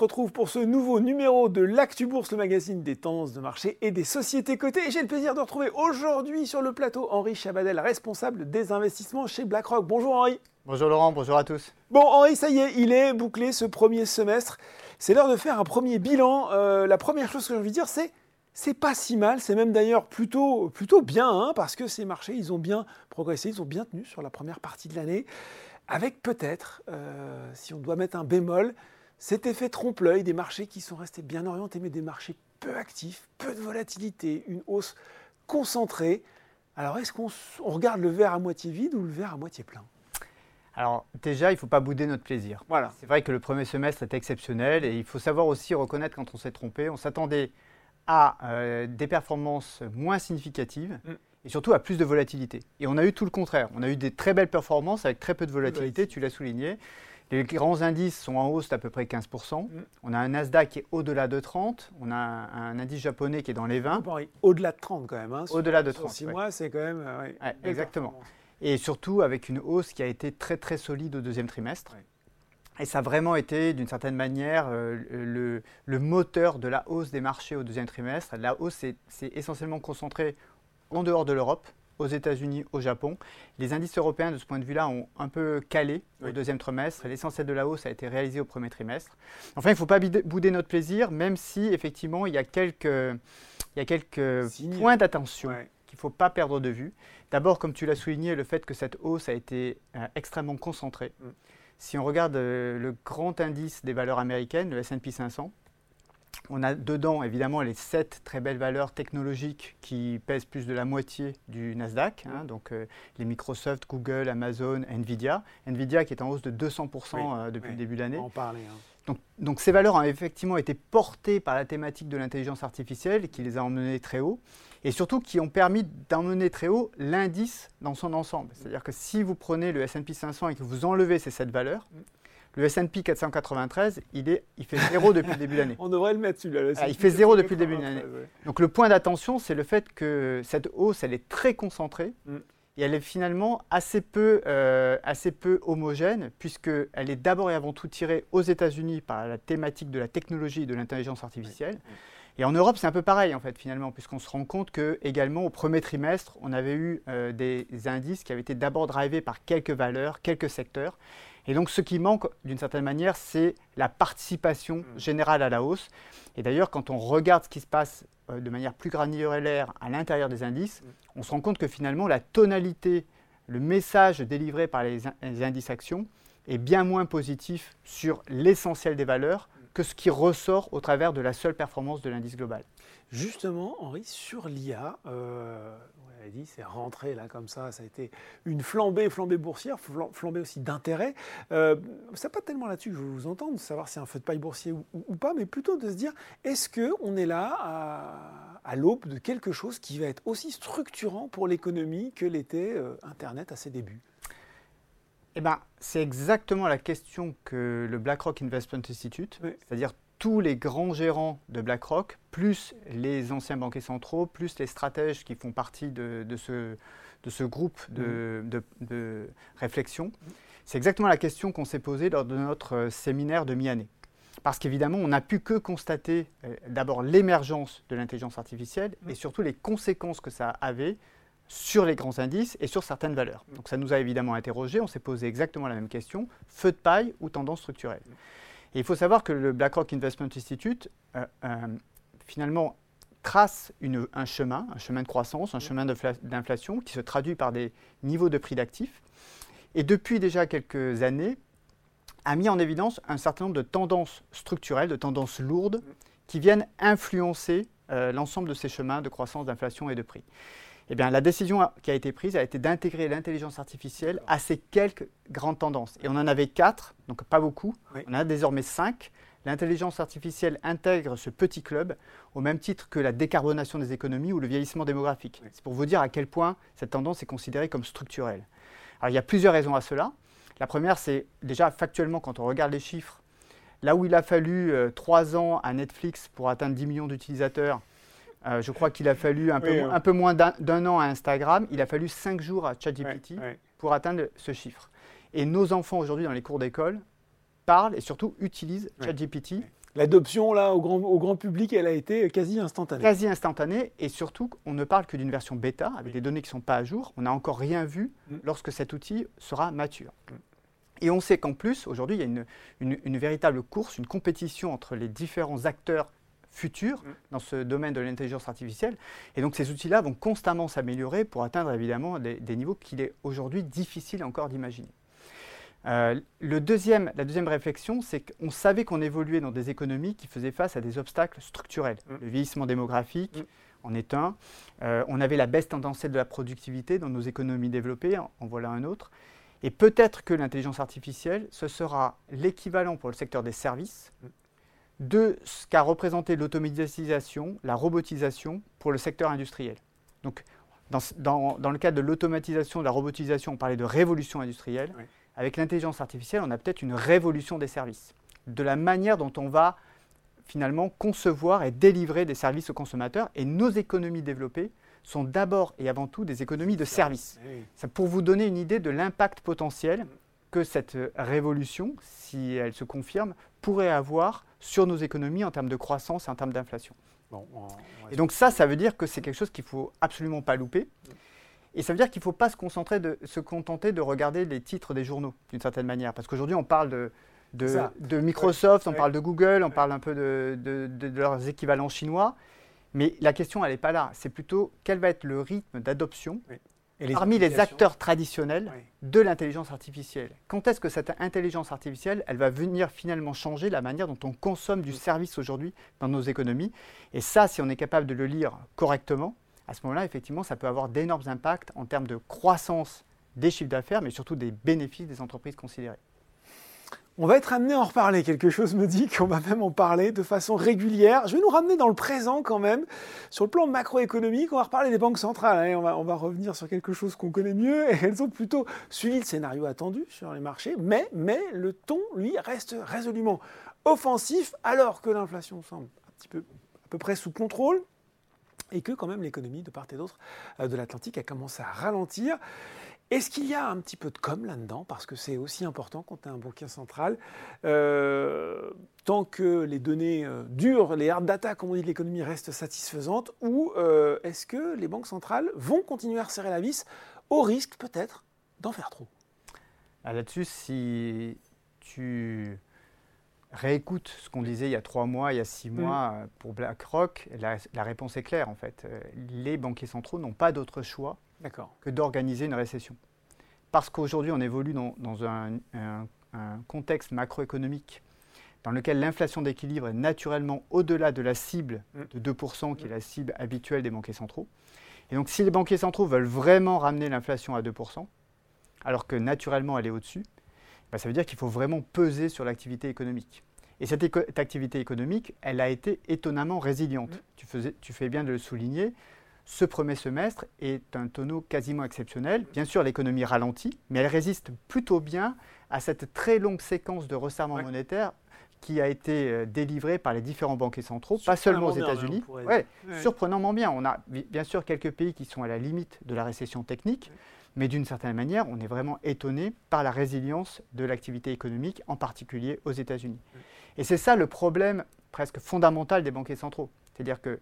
retrouve pour ce nouveau numéro de l'Actu Bourse, le magazine des tendances de marché et des sociétés cotées. Et j'ai le plaisir de retrouver aujourd'hui sur le plateau Henri Chabadel, responsable des investissements chez BlackRock. Bonjour Henri. Bonjour Laurent, bonjour à tous. Bon Henri, ça y est, il est bouclé ce premier semestre. C'est l'heure de faire un premier bilan. Euh, la première chose que j'ai envie de dire, c'est c'est pas si mal, c'est même d'ailleurs plutôt, plutôt bien, hein, parce que ces marchés, ils ont bien progressé, ils ont bien tenu sur la première partie de l'année, avec peut-être, euh, si on doit mettre un bémol, cet effet trompe-l'œil des marchés qui sont restés bien orientés, mais des marchés peu actifs, peu de volatilité, une hausse concentrée. Alors est-ce qu'on regarde le verre à moitié vide ou le verre à moitié plein? Alors déjà, il ne faut pas bouder notre plaisir. Voilà. C'est vrai que le premier semestre est exceptionnel et il faut savoir aussi reconnaître quand on s'est trompé. On s'attendait à euh, des performances moins significatives mm. et surtout à plus de volatilité. Et on a eu tout le contraire. On a eu des très belles performances avec très peu de volatilité, tu l'as souligné. Les grands indices sont en hausse d'à peu près 15%. Mm. On a un Nasdaq qui est au-delà de 30. On a un, indice japonais qui est dans les 20. Au-delà de 30 quand même. Hein, au-delà de 30. 6 mois, c'est quand même. Euh, exactement. Et surtout avec une hausse qui a été très très solide au deuxième trimestre. Et ça a vraiment été, d'une certaine manière, euh, le, le, moteur de la hausse des marchés au deuxième trimestre. La hausse s'est essentiellement concentrée en dehors de l'Europe, aux États-Unis, au Japon. Les indices européens, de ce point de vue-là, ont un peu calé au deuxième trimestre. L'essentiel de la hausse a été réalisé au premier trimestre. Enfin, il ne faut pas bouder notre plaisir, même si, effectivement, il y a quelques, il y a quelques points d'attention qu'il ne faut pas perdre de vue. D'abord, comme tu l'as souligné, le fait que cette hausse a été euh, extrêmement concentrée. Mm. Si on regarde euh, le grand indice des valeurs américaines, le S&P 500, on a dedans évidemment les sept très belles valeurs technologiques qui pèsent plus de la moitié du Nasdaq, hein, donc euh, les Microsoft, Google, Amazon, Nvidia. Nvidia qui est en hausse de 200% euh, depuis le début de l'année. Hein. Donc, donc, ces valeurs ont effectivement été portées par la thématique de l'intelligence artificielle qui les a emmenées très haut et surtout qui ont permis d'emmener très haut l'indice dans son ensemble. C'est-à-dire que si vous prenez le S&P 500 et que vous enlevez ces sept valeurs, mm. Le S&P 493, il, est, il fait zéro depuis le début de l'année. On devrait le mettre celui-là. Ah, il fait zéro depuis le début de l'année. Donc le point d'attention, c'est le fait que cette hausse, elle est très concentrée mm. et elle est finalement assez peu, euh, assez peu homogène puisqu'elle est d'abord et avant tout tirée aux États-Unis par la thématique de la technologie et de l'intelligence artificielle. Et en Europe, c'est un peu pareil en fait finalement, puisqu'on se rend compte que également au premier trimestre, on avait eu euh, des indices qui avaient été d'abord drivés par quelques valeurs, quelques secteurs, et donc ce qui manque d'une certaine manière, c'est la participation mmh. générale à la hausse. Et d'ailleurs, quand on regarde ce qui se passe euh, de manière plus granulaire à l'intérieur des indices, mmh. on se rend compte que finalement la tonalité, le message délivré par les, indices actions est bien moins positif sur l'essentiel des valeurs mmh. que ce qui ressort au travers de la seule performance de l'indice global. Justement, Henri, sur l'IA, euh, dit, c'est rentré là comme ça, ça a été une flambée, flambée boursière, flambée aussi d'intérêt. Euh, c'est pas tellement là-dessus que je veux vous entendre, savoir si c'est un feu de paille boursier ou, pas, mais plutôt de se dire, est-ce qu'on est là à, l'aube de quelque chose qui va être aussi structurant pour l'économie que l'était euh, Internet à ses débuts? Eh ben, c'est exactement la question que le BlackRock Investment Institute, c'est-à-dire tous les grands gérants de BlackRock, plus les anciens banquiers centraux, plus les stratèges qui font partie de, ce, de ce, groupe de, mm. réflexion, c'est exactement la question qu'on s'est posée lors de notre euh, séminaire de mi-année. Parce qu'évidemment, on n'a pu que constater euh, d'abord l'émergence de l'intelligence artificielle et mm. surtout les conséquences que ça avait sur les grands indices et sur certaines valeurs. Mm. Donc ça nous a évidemment interrogé, on s'est posé exactement la même question, feu de paille ou tendance structurelle il faut savoir que le BlackRock Investment Institute, euh, euh, finalement, trace un chemin, un chemin de croissance, un chemin d'inflation qui se traduit par des niveaux de prix d'actifs. Et depuis déjà quelques années, a mis en évidence un certain nombre de tendances structurelles, de tendances lourdes, qui viennent influencer euh, l'ensemble de ces chemins de croissance, d'inflation et de prix. Eh bien, la décision qui a été prise a été d'intégrer l'intelligence artificielle à ces quelques grandes tendances. Et on en avait quatre, donc pas beaucoup. On en a désormais cinq. L'intelligence artificielle intègre ce petit club au même titre que la décarbonation des économies ou le vieillissement démographique. C'est pour vous dire à quel point cette tendance est considérée comme structurelle. Alors il y a plusieurs raisons à cela. La première, c'est déjà factuellement, quand on regarde les chiffres, là où il a fallu euh, trois ans à Netflix pour atteindre 10 millions d'utilisateurs, euh, je crois qu'il a fallu un, peu, un peu, moins d'un an à Instagram. Il a fallu cinq jours à ChatGPT pour atteindre ce chiffre. Et nos enfants aujourd'hui dans les cours d'école parlent et surtout utilisent ChatGPT L'adoption là au grand, au grand public, elle a été quasi instantanée. Quasi instantanée, et surtout, on ne parle que d'une version bêta, avec des données qui ne sont pas à jour. On n'a encore rien vu mm. lorsque cet outil sera mature. Mm. Et on sait qu'en plus, aujourd'hui, il y a une, véritable course, une compétition entre les différents acteurs futurs mm. dans ce domaine de l'intelligence artificielle. Et donc ces outils-là vont constamment s'améliorer pour atteindre évidemment des, des niveaux qu'il est aujourd'hui difficile encore d'imaginer. Euh, le deuxième, la deuxième réflexion, c'est qu'on savait qu'on évoluait dans des économies qui faisaient face à des obstacles structurels. Mm. Le vieillissement démographique mm. en est un. Euh, on avait la baisse tendancielle de la productivité dans nos économies développées, en, voilà un autre. Et peut-être que l'intelligence artificielle, ce sera l'équivalent pour le secteur des services. De ce qu'a représenté l'automatisation, la robotisation pour le secteur industriel. Donc, dans, dans, le cadre de l'automatisation, de la robotisation, on parlait de révolution industrielle. Avec l'intelligence artificielle, on a peut-être une révolution des services, de la manière dont on va finalement concevoir et délivrer des services aux consommateurs. Et nos économies développées sont d'abord et avant tout des économies de services. C'est pour vous donner une idée de l'impact potentiel que cette révolution, si elle se confirme, pourrait avoir sur nos économies en termes de croissance et en termes d'inflation. et donc ça, ça veut dire que c'est quelque chose qu'il ne faut absolument pas louper. Et ça veut dire qu'il ne faut pas se, concentrer de, se contenter de regarder les titres des journaux, d'une certaine manière. Parce qu'aujourd'hui, on parle de, de, Microsoft, on parle de Google, on parle un peu de, leurs équivalents chinois. Mais la question, elle n'est pas là. C'est plutôt quel va être le rythme d'adoption parmi les acteurs traditionnels de l'intelligence artificielle. Quand est-ce que cette intelligence artificielle, elle va venir finalement changer la manière dont on consomme du service aujourd'hui dans nos économies? Et ça, si on est capable de le lire correctement, à ce moment-là, effectivement, ça peut avoir d'énormes impacts en termes de croissance des chiffres d'affaires, mais surtout des bénéfices des entreprises considérées. On va être amené à en reparler. Quelque chose me dit qu'on va même en parler de façon régulière. Je vais nous ramener dans le présent quand même. Sur le plan macroéconomique, on va reparler des banques centrales. On, va, revenir sur quelque chose qu'on connaît mieux. Et elles ont plutôt suivi le scénario attendu sur les marchés. Mais, le ton, lui, reste résolument offensif alors que l'inflation semble à peu près sous contrôle et que quand même l'économie de part et d'autre euh, de l'Atlantique a commencé à ralentir. Est-ce qu'il y a un petit peu de com là-dedans? Parce que c'est aussi important quand tu as un banquier central. Euh, tant que les données euh, dures, les hard data, comme on dit de l'économie, restent satisfaisantes, ou est-ce que les banques centrales vont continuer à resserrer la vis au risque peut-être d'en faire trop? Ah, Là-dessus, si tu réécoute ce qu'on disait il y a trois mois, il y a six mm. mois euh, pour BlackRock, la, la, réponse est claire en fait. Euh, les banquiers centraux n'ont pas d'autre choix que d'organiser une récession. Parce qu'aujourd'hui, on évolue dans, un, contexte macroéconomique dans lequel l'inflation d'équilibre est naturellement au-delà de la cible mm. de 2%, qui est la cible habituelle des banquiers centraux. Et donc, si les banquiers centraux veulent vraiment ramener l'inflation à 2%, alors que naturellement elle est au-dessus, bah, ça veut dire qu'il faut vraiment peser sur l'activité économique. Et cette, activité économique, elle a été étonnamment résiliente. Mm. Tu, fais bien de le souligner. Ce premier semestre est un tonneau quasiment exceptionnel. Bien sûr, l'économie ralentit, mais elle résiste plutôt bien à cette très longue séquence de resserrement monétaire qui a été euh, délivrée par les différents banquiers centraux, pas seulement aux États-Unis. Ouais, Surprenamment bien. On a bien sûr quelques pays qui sont à la limite de la récession technique mais d'une certaine manière, on est vraiment étonné par la résilience de l'activité économique, en particulier aux États-Unis. Et c'est ça le problème presque fondamental des banquiers centraux. C'est-à-dire que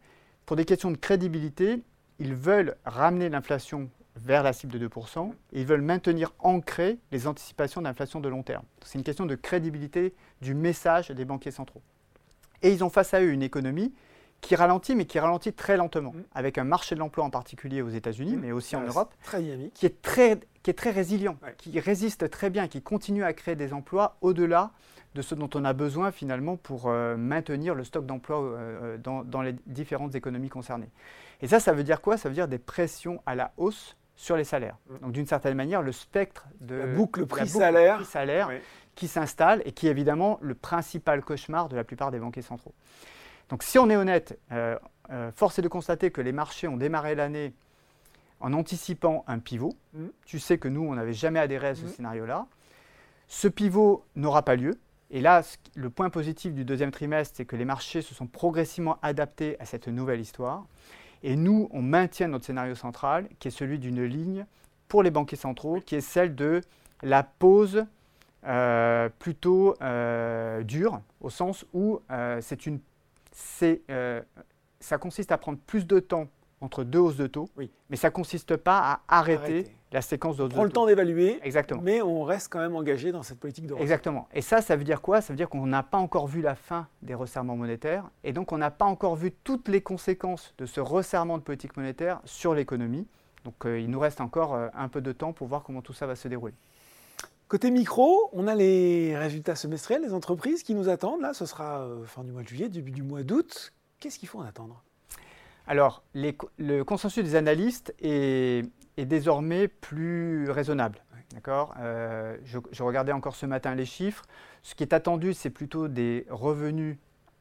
pour des questions de crédibilité, ils veulent ramener l'inflation vers la cible de 2%, et ils veulent maintenir ancrées les anticipations d'inflation de long terme. C'est une question de crédibilité du message des banquiers centraux. Et ils ont face à eux une économie qui ralentit, mais qui ralentit très lentement, mm. avec un marché de l'emploi en particulier aux États-Unis, mm. mais aussi en Europe, très qui est très, qui est très résilient, qui résiste très bien, qui continue à créer des emplois au-delà de ce dont on a besoin finalement pour euh, maintenir le stock d'emplois euh, euh, dans, les différentes économies concernées. Et ça, ça veut dire quoi? Ça veut dire des pressions à la hausse sur les salaires. Mm. Donc d'une certaine manière, le spectre de la boucle prix-salaire qui s'installe et qui est évidemment le principal cauchemar de la plupart des banquiers centraux. Donc si on est honnête, euh, euh, force est de constater que les marchés ont démarré l'année en anticipant un pivot. Mm. Tu sais que nous, on n'avait jamais adhéré à ce mm. scénario-là. Ce pivot n'aura pas lieu. Et là, le point positif du deuxième trimestre, c'est que les marchés se sont progressivement adaptés à cette nouvelle histoire. Et nous, on maintient notre scénario central, qui est celui d'une ligne pour les banquiers centraux, qui est celle de la pause plutôt dur, au sens où c'est une, ça consiste à prendre plus de temps entre deux hausses de taux, oui. mais ça ne consiste pas à arrêter, la séquence de hausses de taux. On prend le temps d'évaluer, Exactement. mais on reste quand même engagé dans cette politique de. Exactement. Et ça, ça veut dire quoi? Ça veut dire qu'on n'a pas encore vu la fin des resserrements monétaires, et donc on n'a pas encore vu toutes les conséquences de ce resserrement de politique monétaire sur l'économie. Donc euh, il nous reste encore euh, un peu de temps pour voir comment tout ça va se dérouler. Côté micro, on a les résultats semestriels des entreprises qui nous attendent. Là, ce sera euh, fin du mois de juillet, début du mois d'août. Qu'est-ce qu'il faut en attendre? Alors, le consensus des analystes est, désormais plus raisonnable. D'accord euh, je, regardais encore ce matin les chiffres. Ce qui est attendu, c'est plutôt des revenus,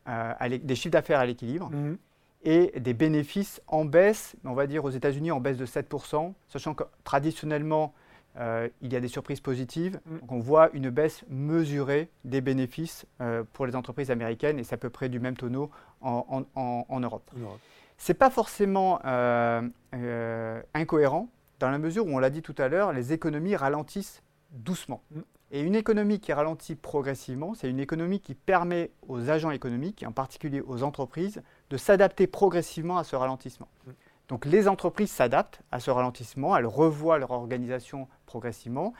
euh, des chiffres d'affaires à l'équilibre mhm. et des bénéfices en baisse, on va dire aux États-Unis en baisse de 7%, sachant que traditionnellement, euh, il y a des surprises positives. Mhm. Donc on voit une baisse mesurée des bénéfices pour les entreprises américaines et c'est à peu près du même tonneau en, Europe. En Europe n'est pas forcément euh, euh, incohérent dans la mesure où, on l'a dit tout à l'heure, les économies ralentissent doucement. Mm. Et une économie qui ralentit progressivement, c'est une économie qui permet aux agents économiques, et en particulier aux entreprises, de s'adapter progressivement à ce ralentissement. Mm. Donc les entreprises s'adaptent à ce ralentissement, elles revoient leur organisation progressivement.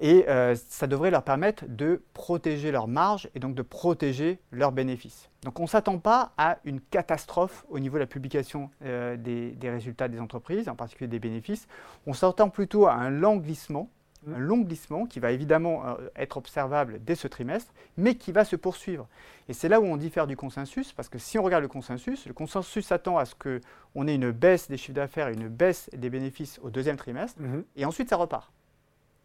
Et euh, ça devrait leur permettre de protéger leurs marges et donc de protéger leurs bénéfices. Donc on ne s'attend pas à une catastrophe au niveau de la publication euh, des, résultats des entreprises, en particulier des bénéfices. On s'attend plutôt à un lent glissement, mmh. un long glissement qui va évidemment euh, être observable dès ce trimestre, mais qui va se poursuivre. Et c'est là où on diffère du consensus, parce que si on regarde le consensus, le consensus s'attend à ce qu'on ait une baisse des chiffres d'affaires et une baisse des bénéfices au deuxième trimestre, mmh. et ensuite ça repart.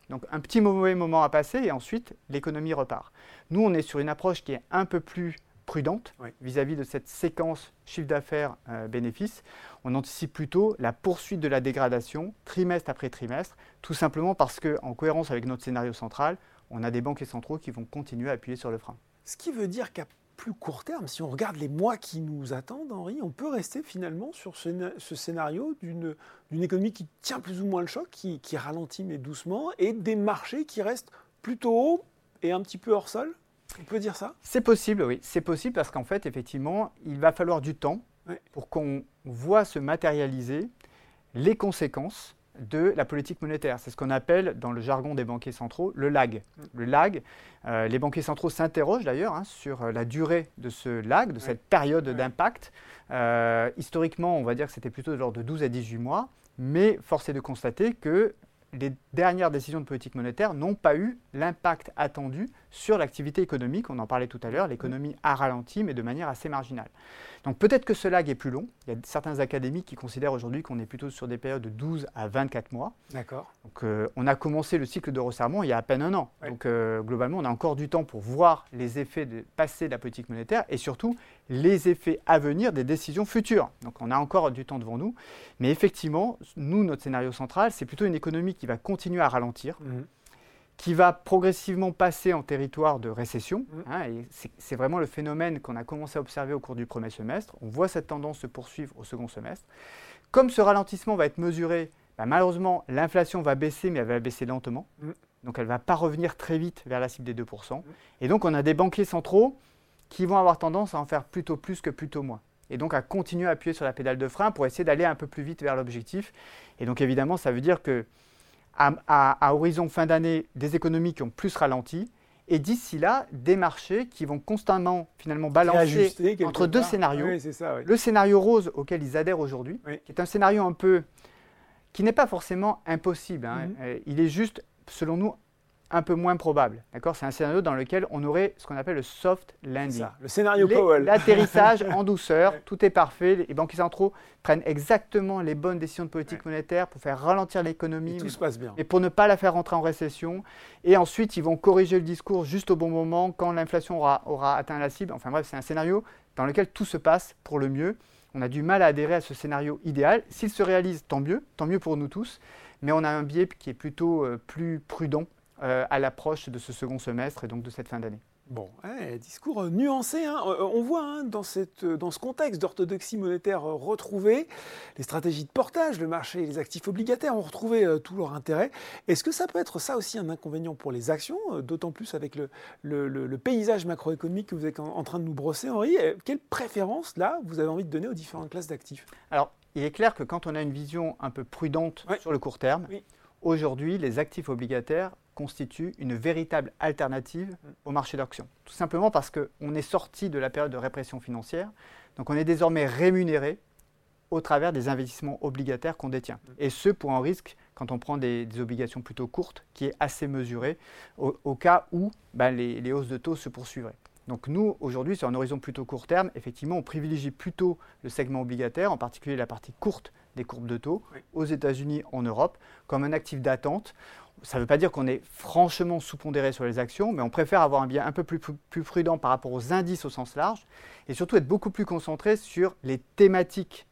Donc un petit mauvais moment à passer et ensuite l'économie repart. Nous, on est sur une approche qui est un peu plus prudente vis-à-vis de cette séquence chiffre d'affaires euh, bénéfices. On anticipe plutôt la poursuite de la dégradation trimestre après trimestre, tout simplement parce qu'en cohérence avec notre scénario central, on a des banquiers centraux qui vont continuer à appuyer sur le frein. Ce qui veut dire qu'à plus court terme, si on regarde les mois qui nous attendent, Henri, on peut rester finalement sur ce, scénario d'une économie qui tient plus ou moins le choc, qui, ralentit mais doucement, et des marchés qui restent plutôt hauts et un petit peu hors sol. On peut dire ça? C'est possible, oui. C'est possible parce qu'en fait, effectivement, il va falloir du temps pour qu'on voit se matérialiser les conséquences de la politique monétaire. C'est ce qu'on appelle dans le jargon des banquiers centraux le lag. Mm. Le lag, euh, les banquiers centraux s'interrogent d'ailleurs hein, sur euh, la durée de ce lag, de cette période d'impact. Euh, historiquement, on va dire que c'était plutôt de l'ordre de 12 à 18 mois, mais force est de constater que les dernières décisions de politique monétaire n'ont pas eu l'impact attendu sur l'activité économique. On en parlait tout à l'heure, l'économie a ralenti, mais de manière assez marginale. Donc peut-être que ce lag est plus long. Il y a certains académiques qui considèrent aujourd'hui qu'on est plutôt sur des périodes de 12 à 24 mois. D'accord. Donc euh, on a commencé le cycle de resserrement il y a à peine un an. Donc euh, globalement, on a encore du temps pour voir les effets de passé de la politique monétaire et surtout les effets à venir des décisions futures. Donc on a encore du temps devant nous. Mais effectivement, nous, notre scénario central, c'est plutôt une économie qui va continuer à ralentir. Mhm qui va progressivement passer en territoire de récession. Mmh. Hein, c'est vraiment le phénomène qu'on a commencé à observer au cours du premier semestre. On voit cette tendance se poursuivre au second semestre. Comme ce ralentissement va être mesuré, bah, malheureusement, l'inflation va baisser, mais elle va baisser lentement. Mmh. Donc elle ne va pas revenir très vite vers la cible des 2%. Mmh. Et donc on a des banquiers centraux qui vont avoir tendance à en faire plutôt plus que plutôt moins. Et donc à continuer à appuyer sur la pédale de frein pour essayer d'aller un peu plus vite vers l'objectif. Et donc évidemment, ça veut dire que à, horizon fin d'année des économies qui ont plus ralenti, et d'ici là, des marchés qui vont constamment finalement balancer entre deux scénarios. Le scénario rose auquel ils adhèrent aujourd'hui, qui est un scénario un peu qui n'est pas forcément impossible. Hein. Mhm. Euh, il est juste, selon nous, un peu moins probable. D'accord? C'est un scénario dans lequel on aurait ce qu'on appelle le soft landing. le scénario Powell. L'atterrissage en douceur, tout est parfait. Les banquiers centraux prennent exactement les bonnes décisions de politique monétaire pour faire ralentir l'économie. Tout se passe bien. Et pour ne pas la faire rentrer en récession. Et ensuite, ils vont corriger le discours juste au bon moment quand l'inflation aura, aura atteint la cible. Enfin bref, c'est un scénario dans lequel tout se passe pour le mieux. On a du mal à adhérer à ce scénario idéal. S'il se réalise, tant mieux, tant mieux pour nous tous. Mais on a un biais qui est plutôt euh, plus prudent euh, à l'approche de ce second semestre et donc de cette fin d'année. Bon, discours nuancé. Hein. Euh, on voit hein, dans, cette, dans ce contexte d'orthodoxie monétaire retrouvée, les stratégies de portage, le marché et les actifs obligataires ont retrouvé tout leur intérêt. Est-ce que ça peut être ça aussi un inconvénient pour les actions, d'autant plus avec le, le, paysage macroéconomique que vous êtes en, train de nous brosser, Henri? Quelle préférence, là, vous avez envie de donner aux différentes classes d'actifs? Alors, il est clair que quand on a une vision un peu prudente sur le court terme, aujourd'hui, les actifs obligataires constituent une véritable alternative au marché d'actions. Tout simplement parce qu'on est sorti de la période de répression financière, donc on est désormais rémunéré au travers des investissements obligataires qu'on détient. Mm. Et ce, pour un risque, quand on prend des, obligations plutôt courtes, qui est assez mesuré, au, cas où ben, les hausses de taux se poursuivraient. Donc nous, aujourd'hui, sur un horizon plutôt court terme, effectivement, on privilégie plutôt le segment obligataire, en particulier la partie courte des courbes de taux, aux États-Unis, en Europe, comme un actif d'attente. Ça ne veut pas dire qu'on est franchement sous-pondéré sur les actions, mais on préfère avoir un bien un peu plus, prudent par rapport aux indices au sens large, et surtout être beaucoup plus concentré sur les thématiques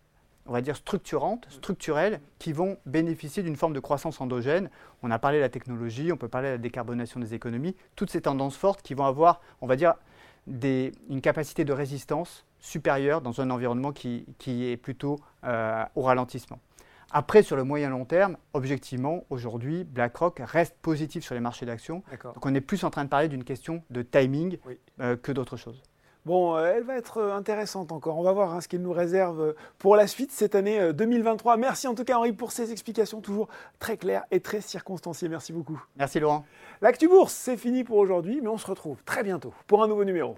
on va dire structurantes, structurelles, qui vont bénéficier d'une forme de croissance endogène. On a parlé de la technologie, on peut parler de la décarbonation des économies, toutes ces tendances fortes qui vont avoir, on va dire, une capacité de résistance supérieure dans un environnement qui, est plutôt euh, au ralentissement. Après, sur le moyen long terme, objectivement, aujourd'hui, BlackRock reste positif sur les marchés d'actions. Donc on est plus en train de parler d'une question de timing euh, que d'autre chose. Bon, euh, elle va être intéressante encore. On va voir hein, ce qu'elle nous réserve pour la suite cette année 2023. Merci en tout cas Henri pour ces explications toujours très claires et très circonstanciées. Merci beaucoup. Merci Laurent. L'actu bourse, c'est fini pour aujourd'hui, mais on se retrouve très bientôt pour un nouveau numéro.